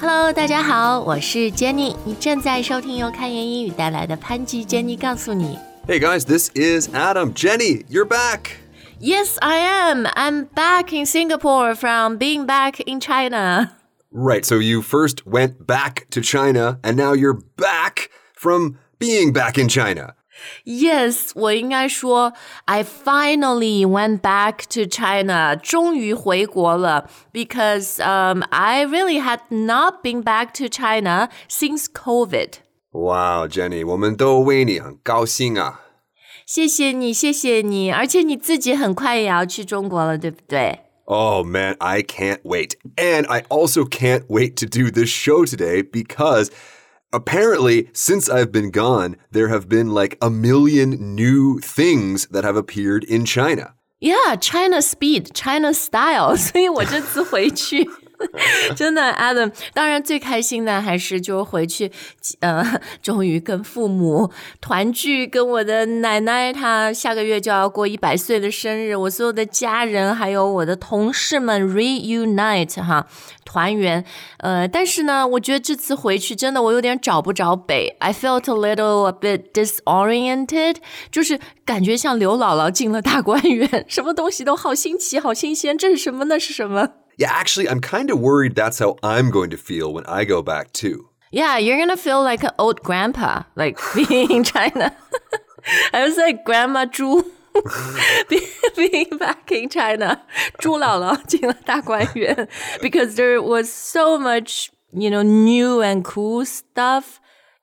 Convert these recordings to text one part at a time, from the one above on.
Hello，大家好，我是 Jenny，你正在收听由开言英语带来的潘吉 Jenny 告诉你。Hey guys, this is Adam. Jenny, you're back. Yes, I am. I'm back in Singapore from being back in China. Right, so you first went back to China and now you're back from being back in China. Yes，我应该说，I finally went back to China，终于回国了，because um I really had not been back to China since COVID。Wow, Jenny，我们都为你很高兴啊！谢谢你，谢谢你，而且你自己很快也要去中国了，对不对？Oh man, I can't wait. And I also can't wait to do this show today because apparently, since I've been gone, there have been like a million new things that have appeared in China. Yeah, China speed, China style. 所以我这次回去。 真的，Adam，当然最开心的还是就回去，呃，终于跟父母团聚，跟我的奶奶，她下个月就要过一百岁的生日，我所有的家人还有我的同事们 reunite 哈，团圆。呃，但是呢，我觉得这次回去真的我有点找不着北，I felt a little a bit disoriented，就是感觉像刘姥姥进了大观园，什么东西都好新奇，好新鲜，这是什么？那是什么 ？Yeah, actually, I'm kind of worried that's how I'm going to feel when I go back too. Yeah, you're gonna feel like an old grandpa, like being in China. I was like Grandma Zhu. being back in China, 朱姥姥进了大观园 because there was so much, you know, new and cool stuff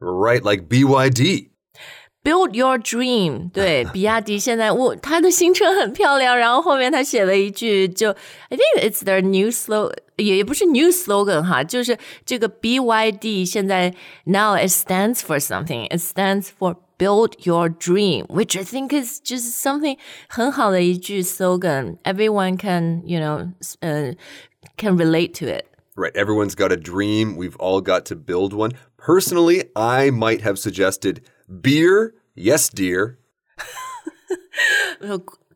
Right, like BYD. Build your dream，对，比亚迪现在我他的新车很漂亮，然后后面他写了一句，就 I think it's their new slogan，也也不是 new slogan 哈，就是这个 BYD 现在 now it stands for something. It stands for build your dream, which I think is just something 很好的一句 slogan. Everyone can, you know, uh, can relate to it. Right. Everyone's got a dream. We've all got to build one. Personally, I might have suggested beer. Yes, dear.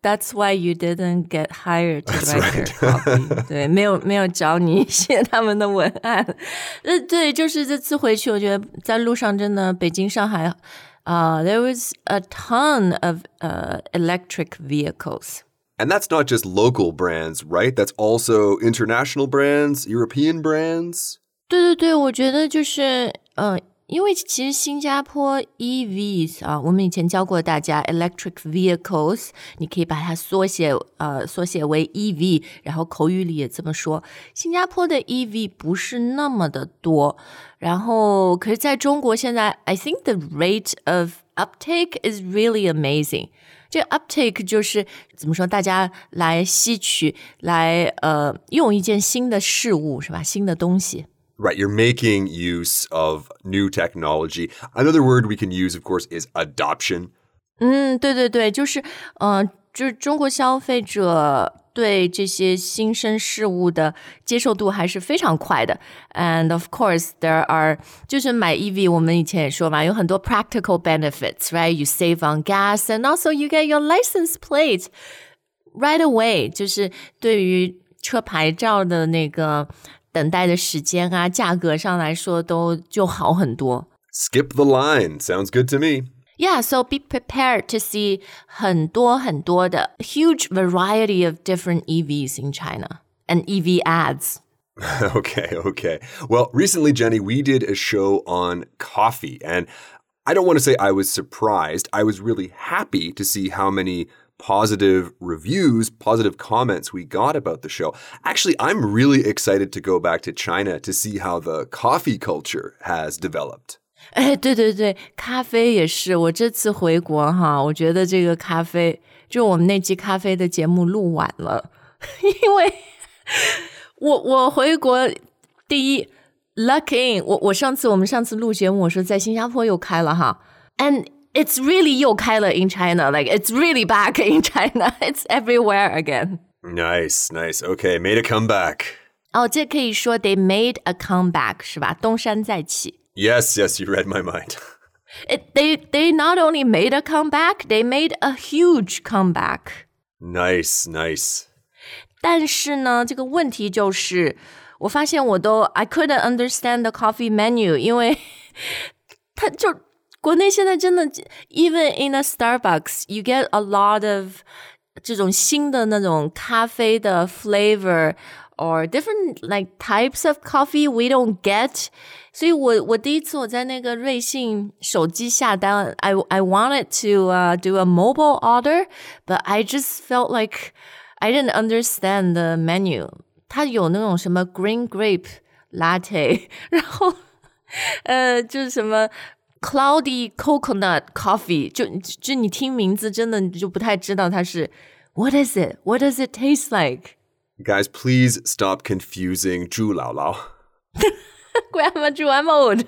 That's why you didn't get hired to That's write right. your copy 对，没有没有找你写他们的文案。呃，对，就是这次回去，我觉得在路上真的，北京、上海，啊、uh,，there was a ton of uh electric vehicles. And that's not just local brands, right? That's also international brands, European brands. 对对对，我觉得就是 呃，因为其实新加坡 EVs 啊，我们以前教过大家 electric vehicles，你可以把它缩写呃缩写为 EV，然后口语里也这么说。新加坡的 EV 不是那么的多，然后可是在中国现在，I think the rate of uptake is really amazing。这 uptake 就是怎么说？大家来吸取，来呃用一件新的事物是吧？新的东西。Right, you're making use of new technology. Another word we can use, of course, is adoption. 嗯，对对对，就是呃，就是中国消费者对这些新生事物的接受度还是非常快的。And of course, there are 就是买 EV，我们以前也说嘛，有很多 practical benefits, right? You save on gas, and also you get your license plate right away. 就是对于车牌照的那个。 等待的时间啊，价格上来说都就好很多。 Skip the line. Sounds good to me. Yeah, so be prepared to see 很多很多的 huge variety of different EVs in China and EV ads. okay, okay. Well, recently, Jenny, we did a show on coffee, and I don't want to say I was surprised. I was really happy to see how many positive reviews, positive comments we got about the show. Actually, I'm really excited to go back to China to see how the coffee culture has developed. 哎，对对对，咖啡也是。我这次回国哈，我觉得这个咖啡，就我们那期咖啡的节目录晚了，因为我我回国第一 Luckin，我我上次我们上次录节目，我说在新加坡又开了哈，and it's really 又开了 in China，like it's really back in China，it's everywhere again。 Nice, nice. Okay, made a comeback. 哦，这可以说 they made a comeback 是吧？东山再起。 Yes, yes, you read my mind. It, they they not only made a comeback, they made a huge comeback. Nice, nice. 但是呢，这个问题就是，我发现我都 I couldn't understand the coffee menu，因为它就 国内现在真的，even in a Starbucks, you get a lot of 这种新的那种咖啡的 flavor or different like types of coffee we don't get。所以我我第一次我在那个瑞幸手机下单，I I wanted to uh, do a mobile order, but I just felt like I didn't understand the menu。它有那种什么 green grape latte，然后呃就是什么 cloudy coconut coffee，就就你听名字真的你就不太知道它是 what is it? What does it taste like? Guys, please stop confusing 猪姥姥. Grandma Joanne mode.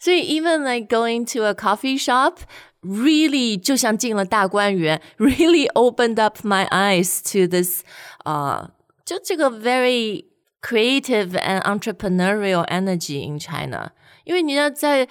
So even like going to a coffee shop really 就像进了大观园 really opened up my eyes to this 呃、uh, 就这个 very creative and entrepreneurial energy in China 因为你要在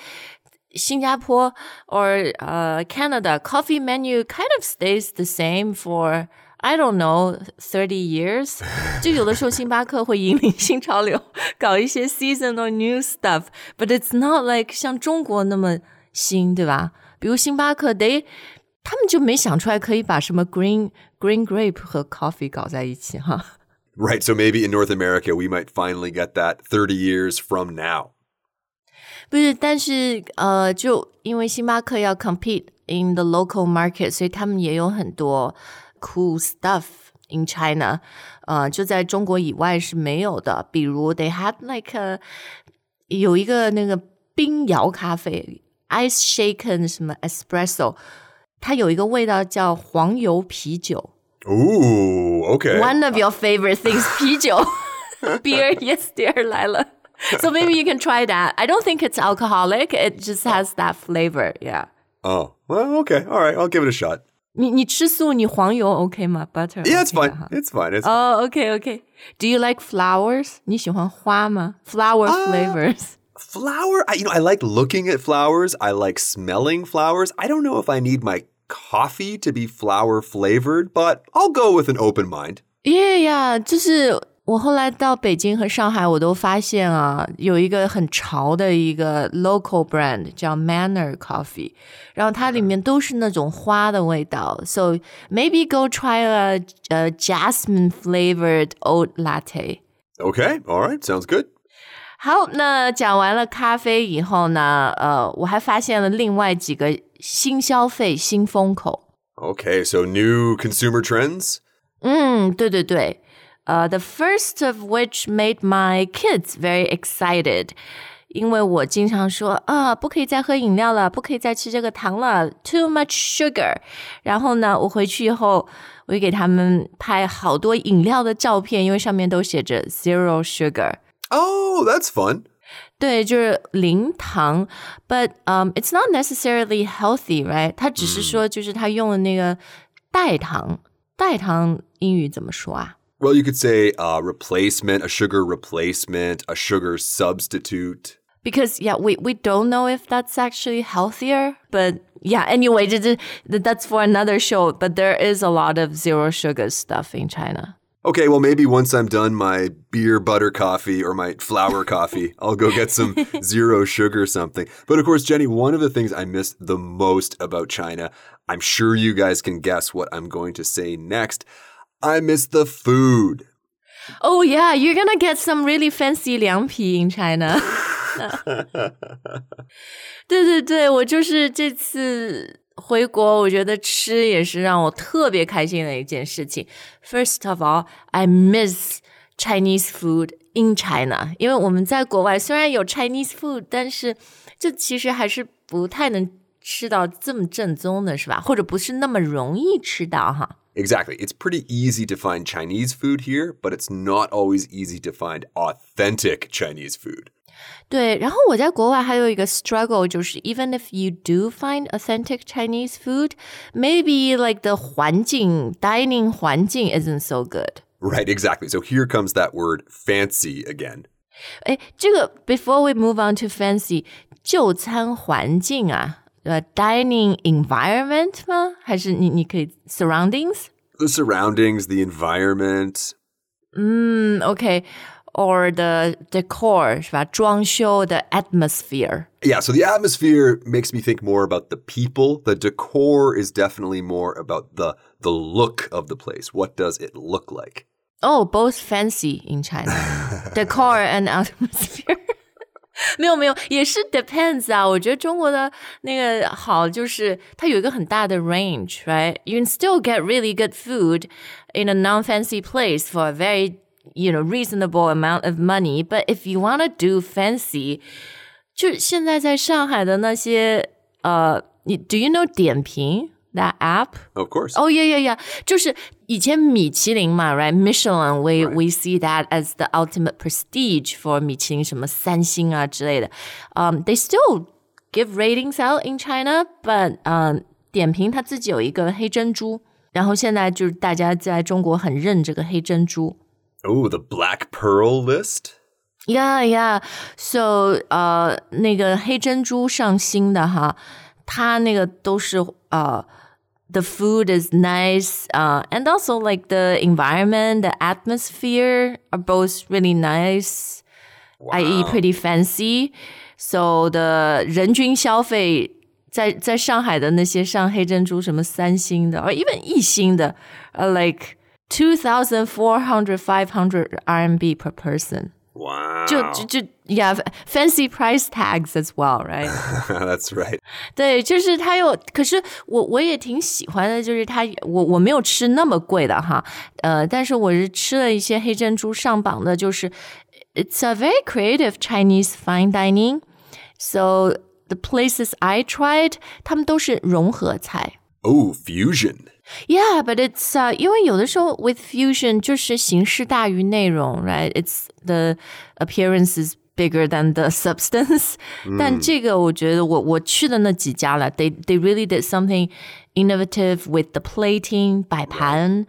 新加坡 or uh, Canada coffee menu kind of stays the same for I don't know, thirty years. 就有的时候星巴克会引领新潮流，搞一些 seasonal new stuff, but it's not like 像中国那么新，对吧？比如星巴克，they 他们就没想出来可以把什么 green green grape 和 coffee 搞在一起哈。 Right, so maybe in North America we might finally get that 30 years from now. 不是，但是呃，就因为星巴克要 compete in the local market，所以他们也有很多 cool stuff in China，呃，就在中国以外是没有的。比如 they had like a 有一个那个冰摇咖啡，ice shaken 什么 espresso，它有一个味道叫黄油啤酒。 Ooh, okay. One of your favorite things, 啤酒 beer, yes, dear 来了。 So maybe you can try that. I don't think it's alcoholic. It just has that flavor. Yeah. Oh, well, okay. All right, I'll give it a shot. 你你吃素，你黄油 OK 吗？Butter. Yeah, it's OK fine. 的哈 It's fine. It's Oh, okay, okay. Do you like flowers? 你喜欢花吗？Flower flavors. flower. I, you know, I like looking at flowers. I like smelling flowers. I don't know if I need my coffee to be flower flavored, but I'll go with an open mind. Yeah, yeah. 就是 我后来到北京和上海，我都发现啊，有一个很潮的一个 local brand 叫 Manner Coffee，然后它里面都是那种花的味道。So maybe go try a, a jasmine flavored oat latte. Okay, all right, sounds good. 好，那讲完了咖啡以后呢，呃，我还发现了另外几个新消费、新风口。 Okay, so new consumer trends. 嗯，对对对， 呃、t h e first of which made my kids very excited，因为我经常说啊，不可以再喝饮料了，不可以再吃这个糖了，too much sugar。然后呢，我回去以后，我就给他们拍好多饮料的照片，因为上面都写着 zero sugar。 Oh, that's fun. 对，就是零糖，but um, it's not necessarily healthy, right？它只是说，就是他用的那个代糖，代糖英语怎么说啊？ Well, you could say uh, replacement, a sugar replacement, a sugar substitute. Because yeah, we, we don't know if that's actually healthier. But yeah, anyway, that's for another show. But there is a lot of zero sugar stuff in China. Okay, well, maybe once I'm done my beer butter coffee or my flower coffee, I'll go get some zero sugar something. But of course, Jenny, one of the things I missed the most about China, I'm sure you guys can guess what I'm going to say next. I miss the food. Oh yeah, you're gonna get some really fancy 凉皮 in China. 对对对，我就是这次回国，我觉得吃也是让我特别开心的一件事情。First of all, I miss Chinese food in China，因为我们在国外虽然有 Chinese food，但是就其实还是不太能吃到这么正宗的，是吧？或者不是那么容易吃到哈。 Exactly. It's pretty easy to find Chinese food here, but it's not always easy to find authentic Chinese food. 对，然后我在国外还有一个 struggle，就是 even if you do find authentic Chinese food, maybe like the 环境 dining 环境 isn't so good. Right, exactly. So here comes that word fancy again. 哎，这个 before we move on to fancy，就餐环境啊， 呃，dining environment 吗？还是你你可以 surroundings？ The surroundings, the environment. 嗯，OK。or the decor 是吧？装修 the atmosphere. Yeah, so the atmosphere makes me think more about the people. The decor is definitely more about the the look of the place. What does it look like? Oh, both fancy in China. decor and atmosphere. 没有没有，也是 depends 啊。我觉得中国的那个好，就是它有一个很大的 range，right？You can still get really good food in a non-fancy place for a very you know reasonable amount of money. But if you want to do fancy，就现在在上海的那些呃，你 Do you know 点评 that app? Of course. Oh yeah yeah yeah，就是以前米其林嘛，right? Michelin, we we see that as the ultimate prestige for 米其林什么三星啊之类的。Um, they still give ratings out in China, but 嗯、um,，点评它自己有一个黑珍珠，然后现在就是大家在中国很认这个黑珍珠。 Oh, the Black Pearl list? Yeah, yeah. So, 呃，那个黑珍珠上新的哈，它那个都是呃。 the food is nice, uh, and also like the environment, the atmosphere are both really nice, i.e. pretty fancy. So the 人均消费在在上海的那些上黑珍珠什么三星的，or even 一星的，are like two thousand four hundred five hundred RMB per person. Wow. 就就就 yeah fancy price tags as well, right? That's right. 对，就是它有，可是我我也挺喜欢的，就是它我我没有吃那么贵的哈，呃，但是我是吃了一些黑珍珠上榜的，就是 it's a very creative Chinese fine dining. So the places I tried，他们都是融合菜。 Oh, fusion. Yeah, but it's uh, 因为有的时候 with fusion 就是形式大于内容，right? It's the appearance is bigger than the substance. 但这个我觉得我我去的那几家了，they they really did something innovative with the plating 摆盘。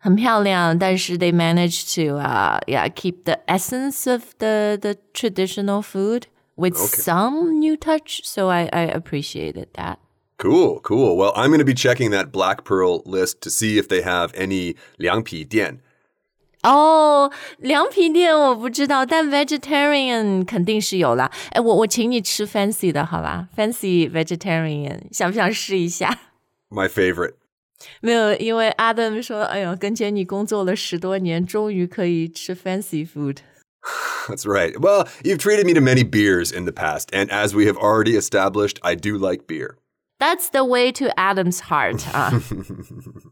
很漂亮，但是 they managed to uh yeah keep the essence of the the traditional food with some new touch. So I I appreciated that. Cool, cool. Well, I'm going to be checking that Black Pearl list to see if they have any 凉皮店.哦，凉皮店我不知道，但 vegetarian 肯定是有啦。哎，我我请你吃 fancy 的好吧？fancy vegetarian，想不想试一下？ My favorite. 没有，因为 Adam 说，哎呦，跟 Jenny 工作了十多年，终于可以吃 fancy food。 That's right. Well, you've treated me to many beers in the past, and as we have already established, I do like beer. That's the way to Adam's heart 啊。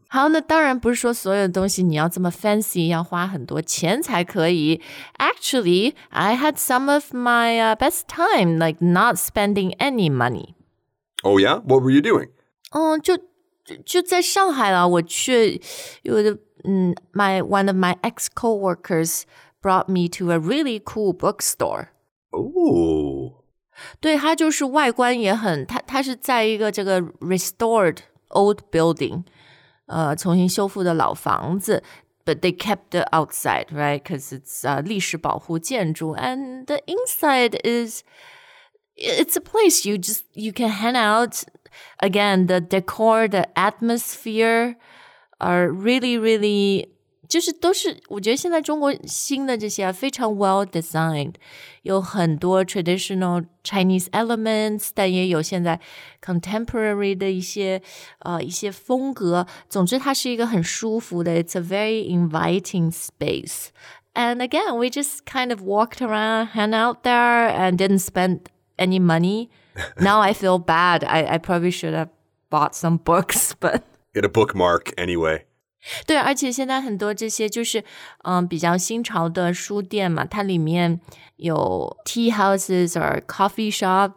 好，那当然不是说所有东西你要这么 fancy，要花很多钱才可以。Actually, I had some of my、uh, best time like not spending any money. Oh, yeah? What were you doing? 嗯，就就就在上海啦。我去有的嗯，my one of my ex coworkers brought me to a really cool bookstore。 Oh. 对，它就是外观也很，它它是在一个这个 restored old building，呃，重新修复的老房子。But they kept the outside, right? Because it's 呃历史保护建筑，and the inside is it's a place you just you can hang out. Again, the decor, the atmosphere are really, really 就是都是，我觉得现在中国新的这些啊，非常 well designed，有很多 traditional Chinese elements，但也有现在 contemporary 的一些呃一些风格。总之，它是一个很舒服的，it's a very inviting space. And again, we just kind of walked around, hang out there, and didn't spend any money. now I feel bad. I, I probably should have bought some books, but Get a bookmark anyway. 对，而且现在很多这些就是嗯比较新潮的书店嘛，它里面有 tea houses or coffee shop，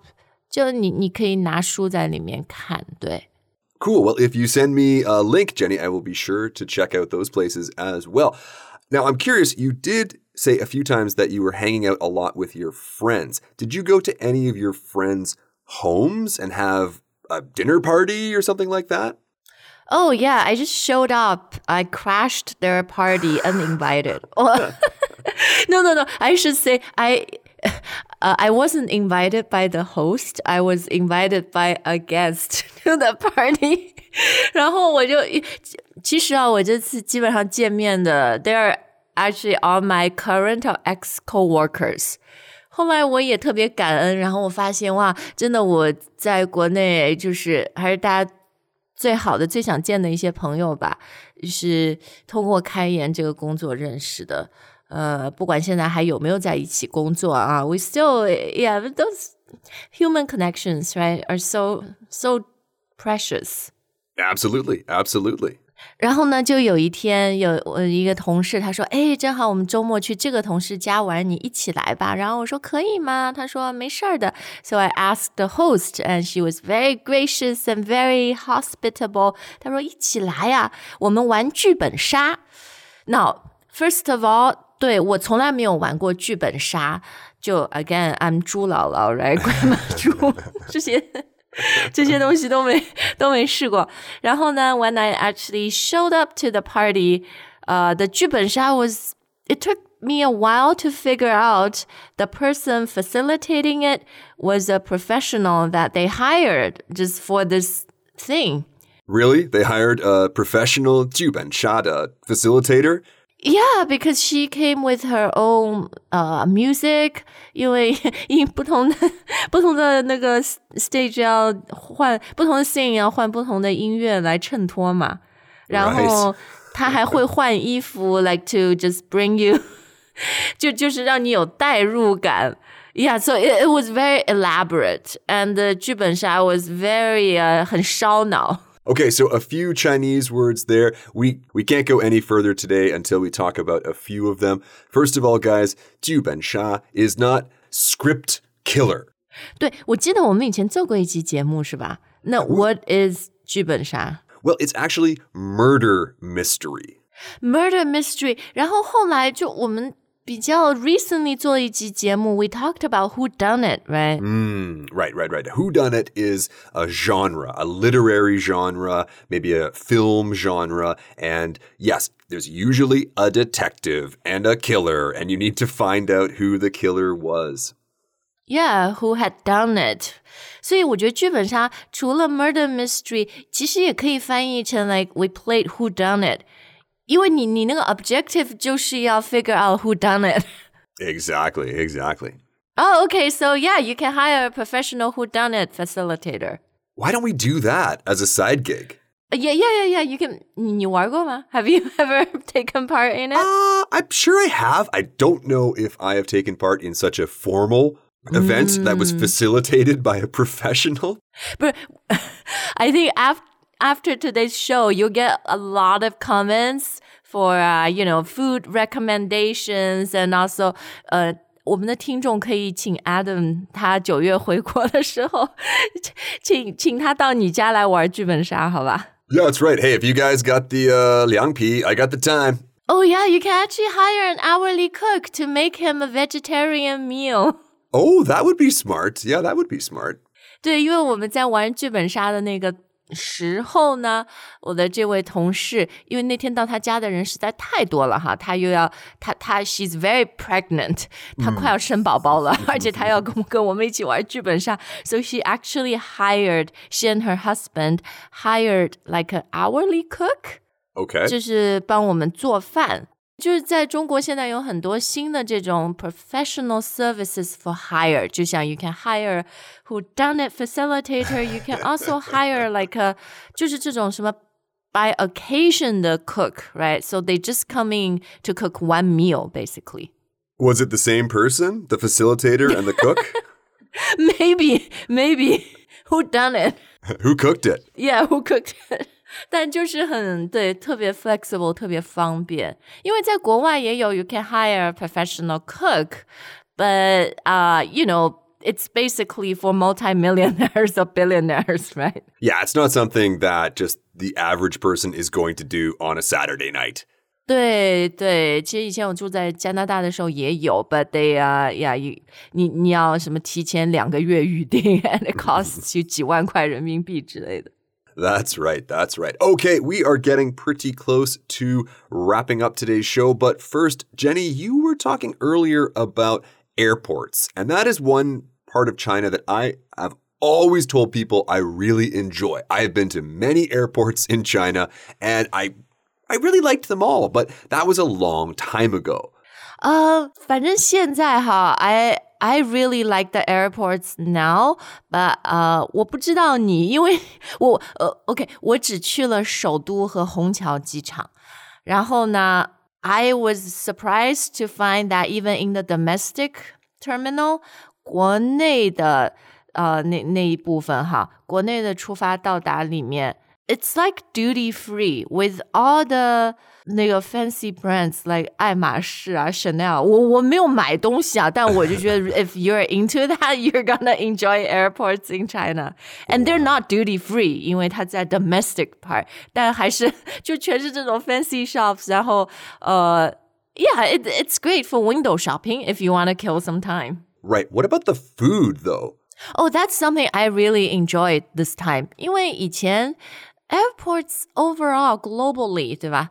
就你你可以拿书在里面看，对。 Cool. Well, if you send me a link, Jenny, I will be sure to check out those places as well. Now, I'm curious, you did say a few times that you were hanging out a lot with your friends. Did you go to any of your friends' homes and have a dinner party or something like that? Oh yeah, I just showed up. I crashed their party uninvited. no, no, no. I should say I uh, I wasn't invited by the host. I was invited by a guest to the party. 然后我就其实啊，我这次基本上见面的，they're actually all my current or ex coworkers。后来我也特别感恩，然后我发现哇，真的我在国内就是还是大家 最好的、最想见的一些朋友吧，是通过开研这个工作认识的。呃，不管现在还有没有在一起工作啊，we still yeah those human connections right are so so precious. Absolutely, absolutely. 然后呢，就有一天有我一个同事，他说：“哎，正好我们周末去这个同事家玩，你一起来吧。”然后我说：“可以吗？”他说：“没事儿的。” So I asked the host, and she was very gracious and very hospitable. 他说：“一起来呀，我们玩剧本杀。” Now, first of all, 对我从来没有玩过剧本杀。就 again，I'm 猪姥姥，right？grandma 猪这些。这些东西都没都没试过。然后呢，when I actually showed up to the party, uh, the 剧本杀 was it took me a while to figure out the person facilitating it was a professional that they hired just for this thing. Really? They hired a professional 剧本杀的 facilitator? Yeah, because she came with her own uh music，因为因不同的不同的那个 stage 要换不同的 scene 要换不同的音乐来衬托嘛，然后她还会换衣服，like to just bring you，就就是让你有代入感。Yeah, so it, it was very elaborate, and the 剧本杀 was very uh 很烧脑。 Okay, so a few Chinese words there. We we can't go any further today until we talk about a few of them. First of all, guys, 剧本杀 is not script killer. 对，我记得我们以前做过一期节目，是吧？那 What is 剧本杀？Well, it's actually murder mystery. Murder mystery. 然后后来就我们 比较 recently 做一集节目，we talked about who done it, right? Mm, right, right, right. Who done it is a genre, a literary genre, maybe a film genre, and yes, there's usually a detective and a killer, and you need to find out who the killer was. Yeah, who had done it? 所以我觉得剧本杀除了 murder mystery，其实也可以翻译成 like we played who done it。 因为你你那个 objective 就是要 figure out who done it. Exactly, exactly. Oh, okay. So yeah, you can hire a professional who done it facilitator. Why don't we do that as a side gig? Uh, yeah, yeah, yeah, yeah. You can. 你玩过吗? Have you ever taken part in it? Uh, I'm sure I have. I don't know if I have taken part in such a formal event mm. that was mm. facilitated by a professional. But I think after after today's show, you'll get a lot of comments for uh, you know food recommendations and also uh 我们的听众可以请 Adam 他九月回国的时候，请请他到你家来玩剧本杀，好吧？Yeah, that's right. Hey, if you guys got the uh, Liang Pi, I got the time. Oh yeah, you can actually hire an hourly cook to make him a vegetarian meal. Oh, that would be smart. Yeah, that would be smart. 对，因为我们在玩剧本杀的那个 时候呢，我的这位同事，因为那天到他家的人实在太多了哈，他又要他他 she's very pregnant，她快要生宝宝了，而且她要跟跟我们一起玩剧本杀，so she actually hired she and her husband hired like an hourly cook，就是帮我们做饭。就是在中国现在有很多新的这种 professional services for hire，就像 you can hire who done it facilitator，you can also hire like a 就是这种什么 by occasion 的 cook，right？So they just come in to cook one meal basically. Was it the same person, the facilitator and the cook? maybe, maybe. Who done it? who cooked it? Yeah, who cooked it? 但就是很对，特别 flexible，特别方便。因为在国外也有，you can hire a professional cook，but uh you know it's basically for multimillionaires or billionaires, right? Yeah, it's not something that just the average person is going to do on a Saturday night. 对对，其实以前我住在加拿大的时候也有，but they 啊、uh, yeah you 你你要什么提前两个月预定，and it costs you 几万块人民币之类的。 That's right. That's right. Okay, we are getting pretty close to wrapping up today's show. But first, Jenny, you were talking earlier about airports, and that is one part of China that I have always told people I really enjoy. I have been to many airports in China, and I I really liked them all, but that was a long time ago. 呃，反正现在哈，I I really like the airports now, but 呃，我不知道你，因为我呃，OK，我只去了首都和虹桥机场，然后呢，I was surprised to find that even in the domestic terminal，国内的呃那那一部分哈，国内的出发到达里面。 it's like duty free with all the 那个 fancy brands like 爱马仕啊，Chanel。我我没有买东西啊，但我就觉得 if you're into that, you're gonna enjoy airports in China, and they're not duty free，因为它在 domestic part，但还是就全是这种 fancy shops。然后呃，yeah, it, it's great for window shopping if you want to kill some time. Right. What about the food though? Oh, that's something I really enjoyed this time. 因为以前 airports overall globally，对吧？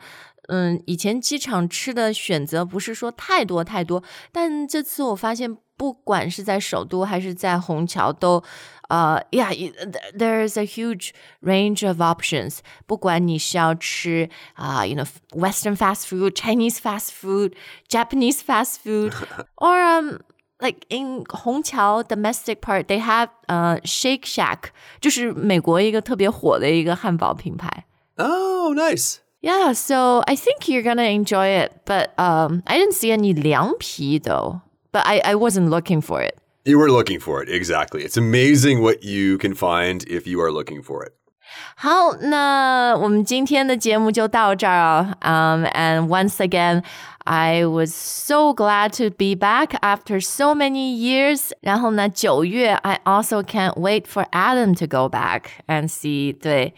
嗯，以前机场吃的选择不是说太多太多，但这次我发现，不管是在首都还是在虹桥，都呃，yeah，there's a huge range of options。不管你是要吃啊、uh,，you know Western fast food、Chinese fast food、Japanese fast food，or um like in 虹桥 domestic part they have uh Shake Shack，就是美国一个特别火的一个汉堡品牌。Oh, nice. Yeah, so I think you're gonna enjoy it, but um, I didn't see any 凉皮 though. But I, I wasn't looking for it. You were looking for it, exactly. It's amazing what you can find if you are looking for it. 好，那我们今天的节目就到这儿啊。Um, and once again, I was so glad to be back after so many years. 然后呢，九月，I also can't wait for Adam to go back and see 对，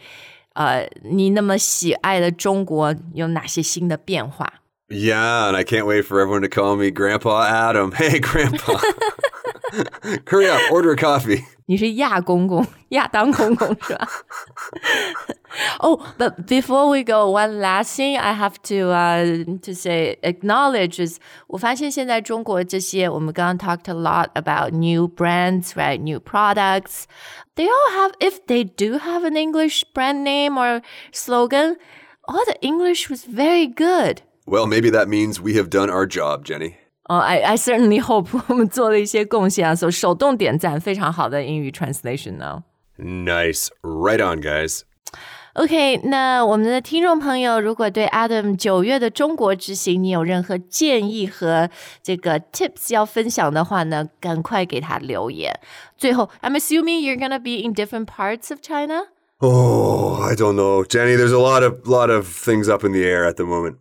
呃，你那么喜爱的中国有哪些新的变化？Yeah, and I can't wait for everyone to call me Grandpa Adam. Hey, Grandpa. Hurry up, order a coffee. 你是亚公公，亚当公公是吧？oh, but before we go, one last thing I have to uh to say acknowledge is 我发现现在中国这些我们刚刚 talked a lot about new brands, right? New products. They all have if they do have an English brand name or slogan, all the English was very good. Well, maybe that means we have done our job, Jenny. Oh, I I certainly hope 我们做了一些贡献啊，所以手动点赞，非常好的英语 translation 呢。Nice, right on, guys. OK，那我们的听众朋友，如果对 Adam 九月的中国之行你有任何建议和这个 tips 要分享的话呢，赶快给他留言。最后，I'm assuming you're gonna be in different parts of China. Oh, I don't know, Jenny. There's a lot of lot of things up in the air at the moment.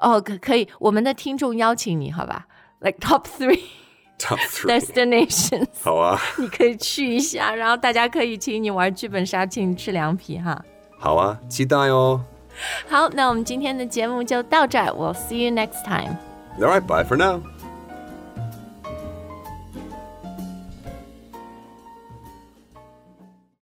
哦，可可以，我们的听众邀请你，好吧 ？Like top three. Top three destinations，好啊，你可以去一下，然后大家可以请你玩剧本杀，请你吃凉皮哈。好啊，期待哦。好，那我们今天的节目就到这儿，We'll see you next time. All right, bye for now.